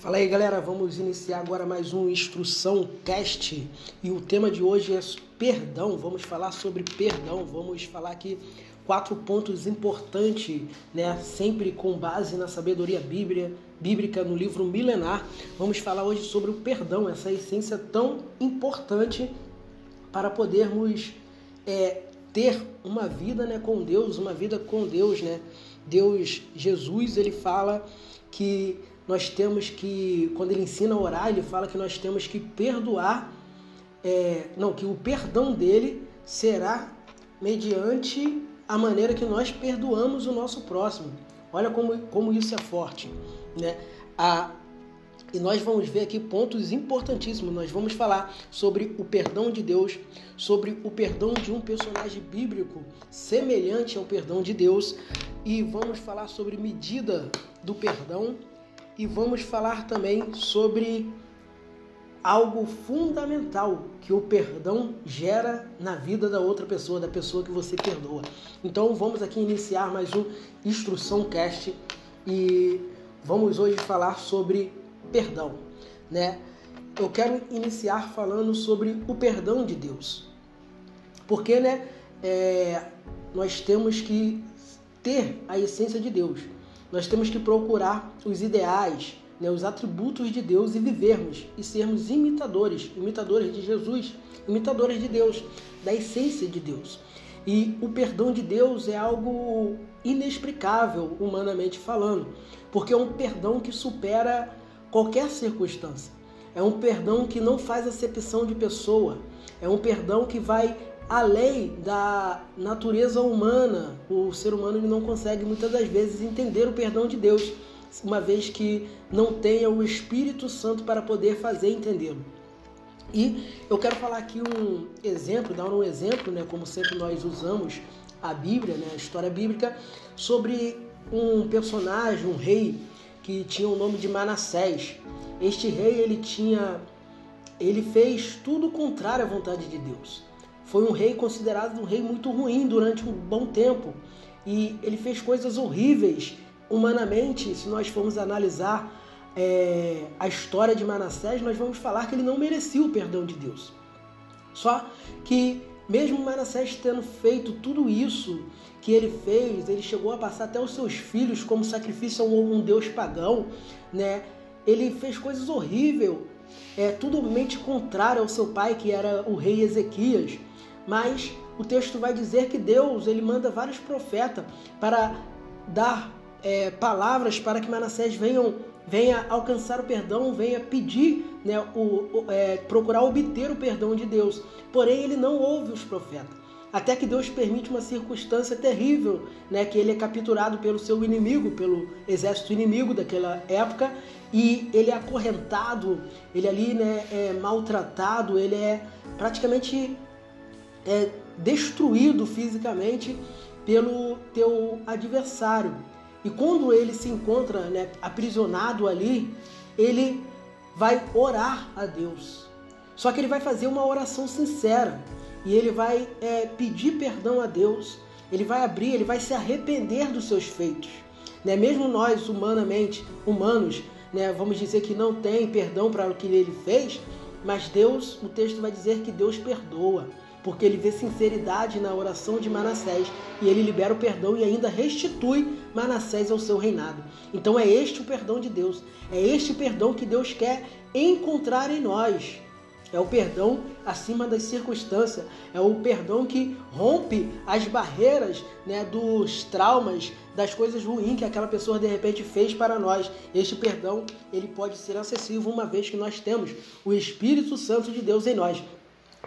Fala aí galera, vamos iniciar agora mais um Instrução Cast e o tema de hoje é perdão. Vamos falar sobre perdão, vamos falar aqui quatro pontos importantes, né? Sempre com base na sabedoria bíblia, bíblica no livro milenar. Vamos falar hoje sobre o perdão, essa essência tão importante para podermos é, ter uma vida né, com Deus, uma vida com Deus, né? Deus, Jesus, ele fala que nós temos que, quando ele ensina a orar, ele fala que nós temos que perdoar, é, não, que o perdão dele será mediante a maneira que nós perdoamos o nosso próximo. Olha como, como isso é forte. Né? A, e nós vamos ver aqui pontos importantíssimos. Nós vamos falar sobre o perdão de Deus, sobre o perdão de um personagem bíblico semelhante ao perdão de Deus, e vamos falar sobre medida do perdão e vamos falar também sobre algo fundamental que o perdão gera na vida da outra pessoa, da pessoa que você perdoa. Então vamos aqui iniciar mais um Instrução Cast e vamos hoje falar sobre perdão, né? Eu quero iniciar falando sobre o perdão de Deus, porque, né? É, nós temos que ter a essência de Deus. Nós temos que procurar os ideais, né, os atributos de Deus e vivermos e sermos imitadores, imitadores de Jesus, imitadores de Deus, da essência de Deus. E o perdão de Deus é algo inexplicável, humanamente falando, porque é um perdão que supera qualquer circunstância. É um perdão que não faz acepção de pessoa. É um perdão que vai além da natureza humana. O ser humano não consegue muitas das vezes entender o perdão de Deus, uma vez que não tenha o Espírito Santo para poder fazer entendê-lo. E eu quero falar aqui um exemplo, dar um exemplo, né, como sempre nós usamos a Bíblia, né, a história bíblica, sobre um personagem, um rei que tinha o nome de Manassés. Este rei ele tinha ele fez tudo contrário à vontade de Deus. Foi um rei considerado um rei muito ruim durante um bom tempo. E ele fez coisas horríveis humanamente. Se nós formos analisar é, a história de Manassés, nós vamos falar que ele não merecia o perdão de Deus. Só que, mesmo Manassés tendo feito tudo isso que ele fez, ele chegou a passar até os seus filhos como sacrifício a um deus pagão, né? Ele fez coisas horríveis, é, tudo mente contrário ao seu pai, que era o rei Ezequias. Mas o texto vai dizer que Deus ele manda vários profetas para dar é, palavras para que Manassés venham, venha alcançar o perdão, venha pedir, né, o, o é, procurar obter o perdão de Deus. Porém, ele não ouve os profetas. Até que Deus permite uma circunstância terrível, né, que ele é capturado pelo seu inimigo, pelo exército inimigo daquela época, e ele é acorrentado, ele ali né, é maltratado, ele é praticamente é destruído fisicamente pelo teu adversário. E quando ele se encontra né, aprisionado ali, ele vai orar a Deus. Só que ele vai fazer uma oração sincera e ele vai é, pedir perdão a Deus. Ele vai abrir, ele vai se arrepender dos seus feitos. Né? Mesmo nós, humanamente, humanos, né, vamos dizer que não tem perdão para o que ele fez, mas Deus, o texto vai dizer que Deus perdoa porque ele vê sinceridade na oração de Manassés e ele libera o perdão e ainda restitui Manassés ao seu reinado. Então é este o perdão de Deus, é este perdão que Deus quer encontrar em nós. É o perdão acima das circunstâncias, é o perdão que rompe as barreiras né, dos traumas, das coisas ruins que aquela pessoa de repente fez para nós. Este perdão ele pode ser acessível uma vez que nós temos o Espírito Santo de Deus em nós.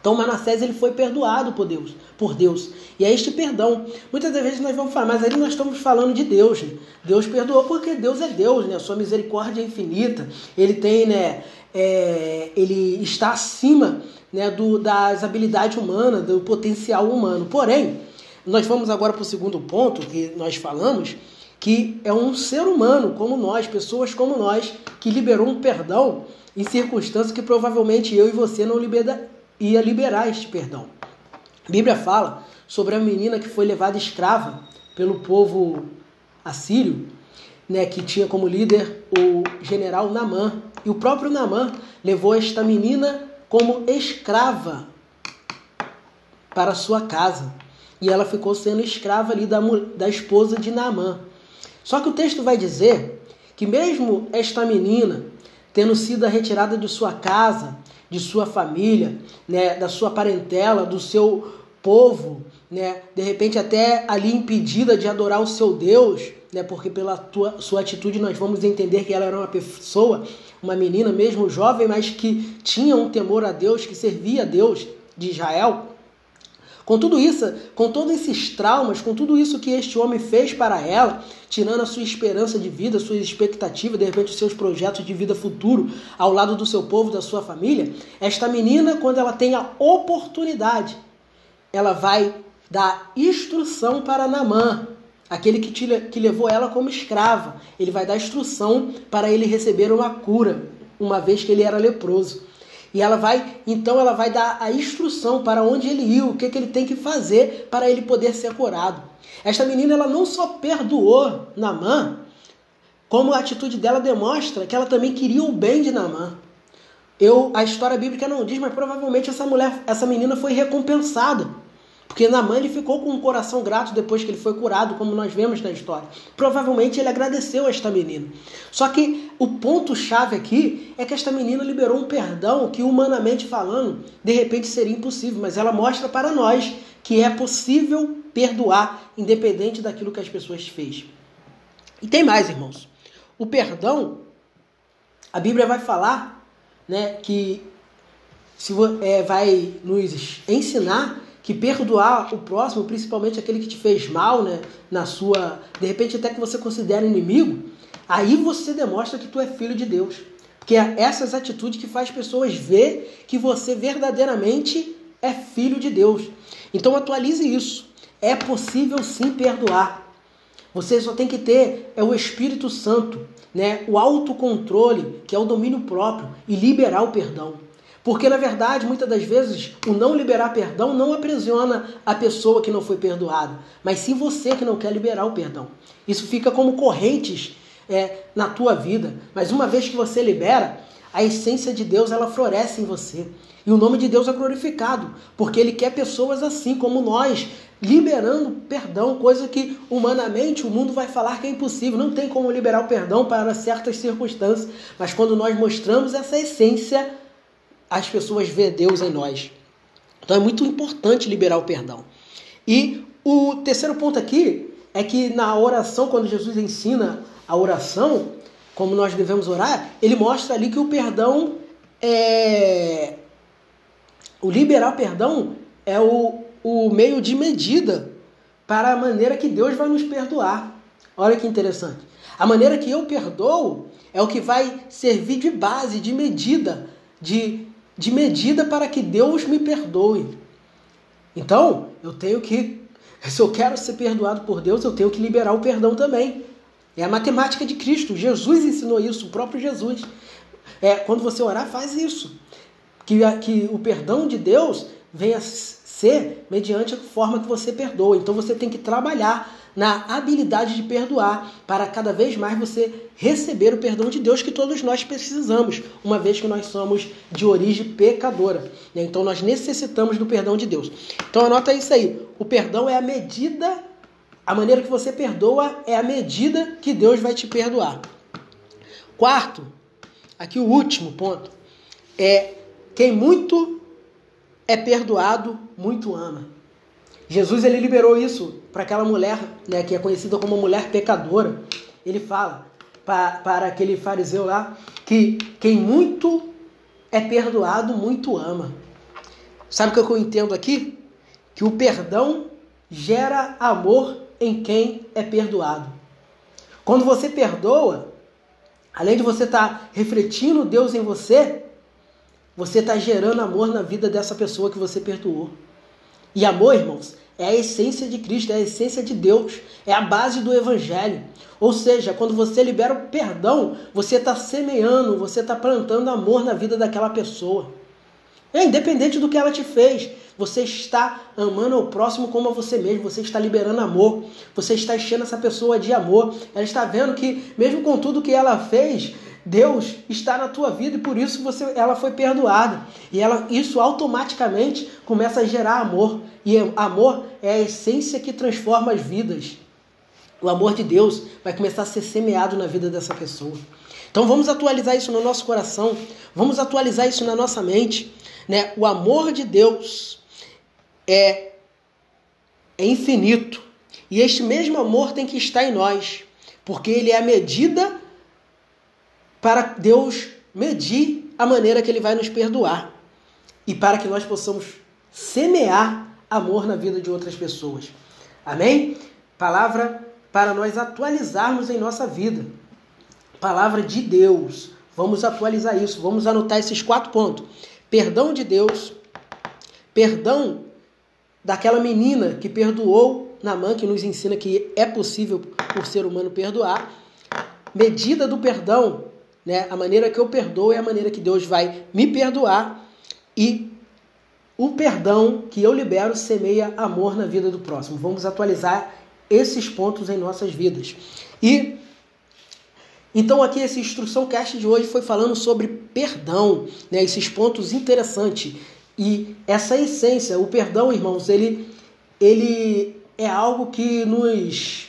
Então Manassés ele foi perdoado por Deus, por Deus. E é este perdão. Muitas vezes nós vamos falar, mas aí nós estamos falando de Deus. Né? Deus perdoou porque Deus é Deus, né? Sua misericórdia é infinita. Ele tem, né? É, ele está acima né, do, das habilidades humanas, do potencial humano. Porém, nós vamos agora para o segundo ponto que nós falamos, que é um ser humano como nós, pessoas como nós, que liberou um perdão em circunstâncias que provavelmente eu e você não libera, ia liberar este perdão. A Bíblia fala sobre a menina que foi levada escrava pelo povo assírio né, que tinha como líder o general Namã. E o próprio Namã levou esta menina como escrava para sua casa. E ela ficou sendo escrava ali da, da esposa de Naamã. Só que o texto vai dizer que mesmo esta menina, tendo sido retirada de sua casa, de sua família, né, da sua parentela, do seu povo, né, de repente até ali impedida de adorar o seu Deus, né, porque pela tua, sua atitude nós vamos entender que ela era uma pessoa, uma menina mesmo jovem, mas que tinha um temor a Deus, que servia a Deus de Israel. Com tudo isso, com todos esses traumas, com tudo isso que este homem fez para ela, tirando a sua esperança de vida, suas expectativas, de repente os seus projetos de vida futuro ao lado do seu povo, da sua família, esta menina, quando ela tem a oportunidade, ela vai dar instrução para Namã, aquele que, te, que levou ela como escrava. Ele vai dar instrução para ele receber uma cura, uma vez que ele era leproso. E ela vai, então ela vai dar a instrução para onde ele ir, o que, que ele tem que fazer para ele poder ser curado. Esta menina ela não só perdoou Namã, como a atitude dela demonstra que ela também queria o bem de Namã. Eu, a história bíblica não diz, mas provavelmente essa mulher, essa menina foi recompensada porque Naamã ele ficou com um coração grato depois que ele foi curado, como nós vemos na história. Provavelmente ele agradeceu a esta menina. Só que o ponto-chave aqui é que esta menina liberou um perdão que, humanamente falando, de repente seria impossível. Mas ela mostra para nós que é possível perdoar, independente daquilo que as pessoas fez. E tem mais, irmãos. O perdão, a Bíblia vai falar né, que se, é, vai nos ensinar que perdoar o próximo, principalmente aquele que te fez mal, né, na sua, de repente até que você considera inimigo, aí você demonstra que tu é filho de Deus. Porque é essas atitudes que faz pessoas ver que você verdadeiramente é filho de Deus. Então atualize isso. É possível sim perdoar. Você só tem que ter é o Espírito Santo, né? O autocontrole, que é o domínio próprio e liberar o perdão. Porque, na verdade, muitas das vezes, o não liberar perdão não aprisiona a pessoa que não foi perdoada, mas sim você que não quer liberar o perdão. Isso fica como correntes é, na tua vida. Mas uma vez que você libera, a essência de Deus ela floresce em você. E o nome de Deus é glorificado, porque Ele quer pessoas assim como nós, liberando perdão, coisa que humanamente o mundo vai falar que é impossível. Não tem como liberar o perdão para certas circunstâncias, mas quando nós mostramos essa essência, as pessoas vê Deus em nós. Então é muito importante liberar o perdão. E o terceiro ponto aqui é que na oração, quando Jesus ensina a oração, como nós devemos orar, ele mostra ali que o perdão é. O liberar perdão é o, o meio de medida para a maneira que Deus vai nos perdoar. Olha que interessante. A maneira que eu perdoo é o que vai servir de base, de medida, de de medida para que Deus me perdoe. Então, eu tenho que, se eu quero ser perdoado por Deus, eu tenho que liberar o perdão também. É a matemática de Cristo. Jesus ensinou isso, o próprio Jesus. É, quando você orar, faz isso. Que, que o perdão de Deus venha ser mediante a forma que você perdoa. Então você tem que trabalhar na habilidade de perdoar, para cada vez mais você receber o perdão de Deus que todos nós precisamos, uma vez que nós somos de origem pecadora. Então nós necessitamos do perdão de Deus. Então anota isso aí. O perdão é a medida, a maneira que você perdoa é a medida que Deus vai te perdoar. Quarto, aqui o último ponto, é quem muito é perdoado, muito ama. Jesus ele liberou isso para aquela mulher, né, que é conhecida como mulher pecadora. Ele fala para, para aquele fariseu lá que quem muito é perdoado, muito ama. Sabe o que eu entendo aqui? Que o perdão gera amor em quem é perdoado. Quando você perdoa, além de você estar tá refletindo Deus em você, você está gerando amor na vida dessa pessoa que você perdoou. E amor, irmãos, é a essência de Cristo, é a essência de Deus, é a base do Evangelho. Ou seja, quando você libera o perdão, você está semeando, você está plantando amor na vida daquela pessoa. É, independente do que ela te fez, você está amando o próximo como a você mesmo, você está liberando amor, você está enchendo essa pessoa de amor. Ela está vendo que, mesmo com tudo que ela fez, Deus está na tua vida e por isso você, ela foi perdoada. E ela, isso automaticamente começa a gerar amor. E amor é a essência que transforma as vidas. O amor de Deus vai começar a ser semeado na vida dessa pessoa. Então vamos atualizar isso no nosso coração, vamos atualizar isso na nossa mente. Né? O amor de Deus é, é infinito. E este mesmo amor tem que estar em nós, porque ele é a medida para Deus medir a maneira que ele vai nos perdoar e para que nós possamos semear amor na vida de outras pessoas. Amém? Palavra para nós atualizarmos em nossa vida. Palavra de Deus. Vamos atualizar isso, vamos anotar esses quatro pontos. Perdão de Deus, perdão daquela menina que perdoou Namã, que nos ensina que é possível por ser humano perdoar. Medida do perdão, né? A maneira que eu perdoo é a maneira que Deus vai me perdoar e o perdão que eu libero semeia amor na vida do próximo. Vamos atualizar esses pontos em nossas vidas. E então aqui essa instrução cast de hoje foi falando sobre perdão, né? Esses pontos interessantes e essa essência, o perdão, irmãos, ele ele é algo que nos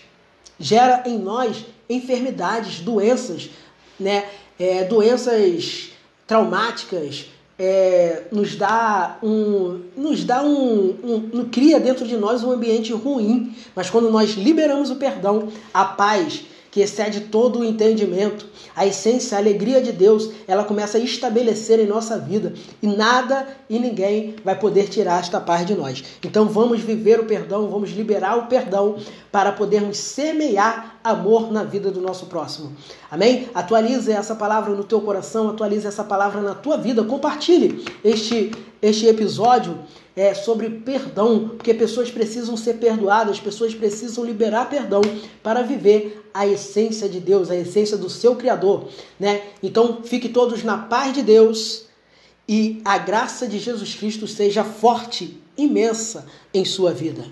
gera em nós enfermidades, doenças, né? É, doenças traumáticas, é, nos dá um, nos dá um, um, um, cria dentro de nós um ambiente ruim, mas quando nós liberamos o perdão, a paz que excede todo o entendimento, a essência, a alegria de Deus, ela começa a estabelecer em nossa vida e nada e ninguém vai poder tirar esta paz de nós. Então vamos viver o perdão, vamos liberar o perdão para podermos semear amor na vida do nosso próximo. Amém? Atualize essa palavra no teu coração, atualize essa palavra na tua vida, compartilhe este, este episódio é, sobre perdão, porque pessoas precisam ser perdoadas, pessoas precisam liberar perdão para viver a essência de Deus, a essência do seu Criador, né? Então, fique todos na paz de Deus e a graça de Jesus Cristo seja forte, imensa em sua vida.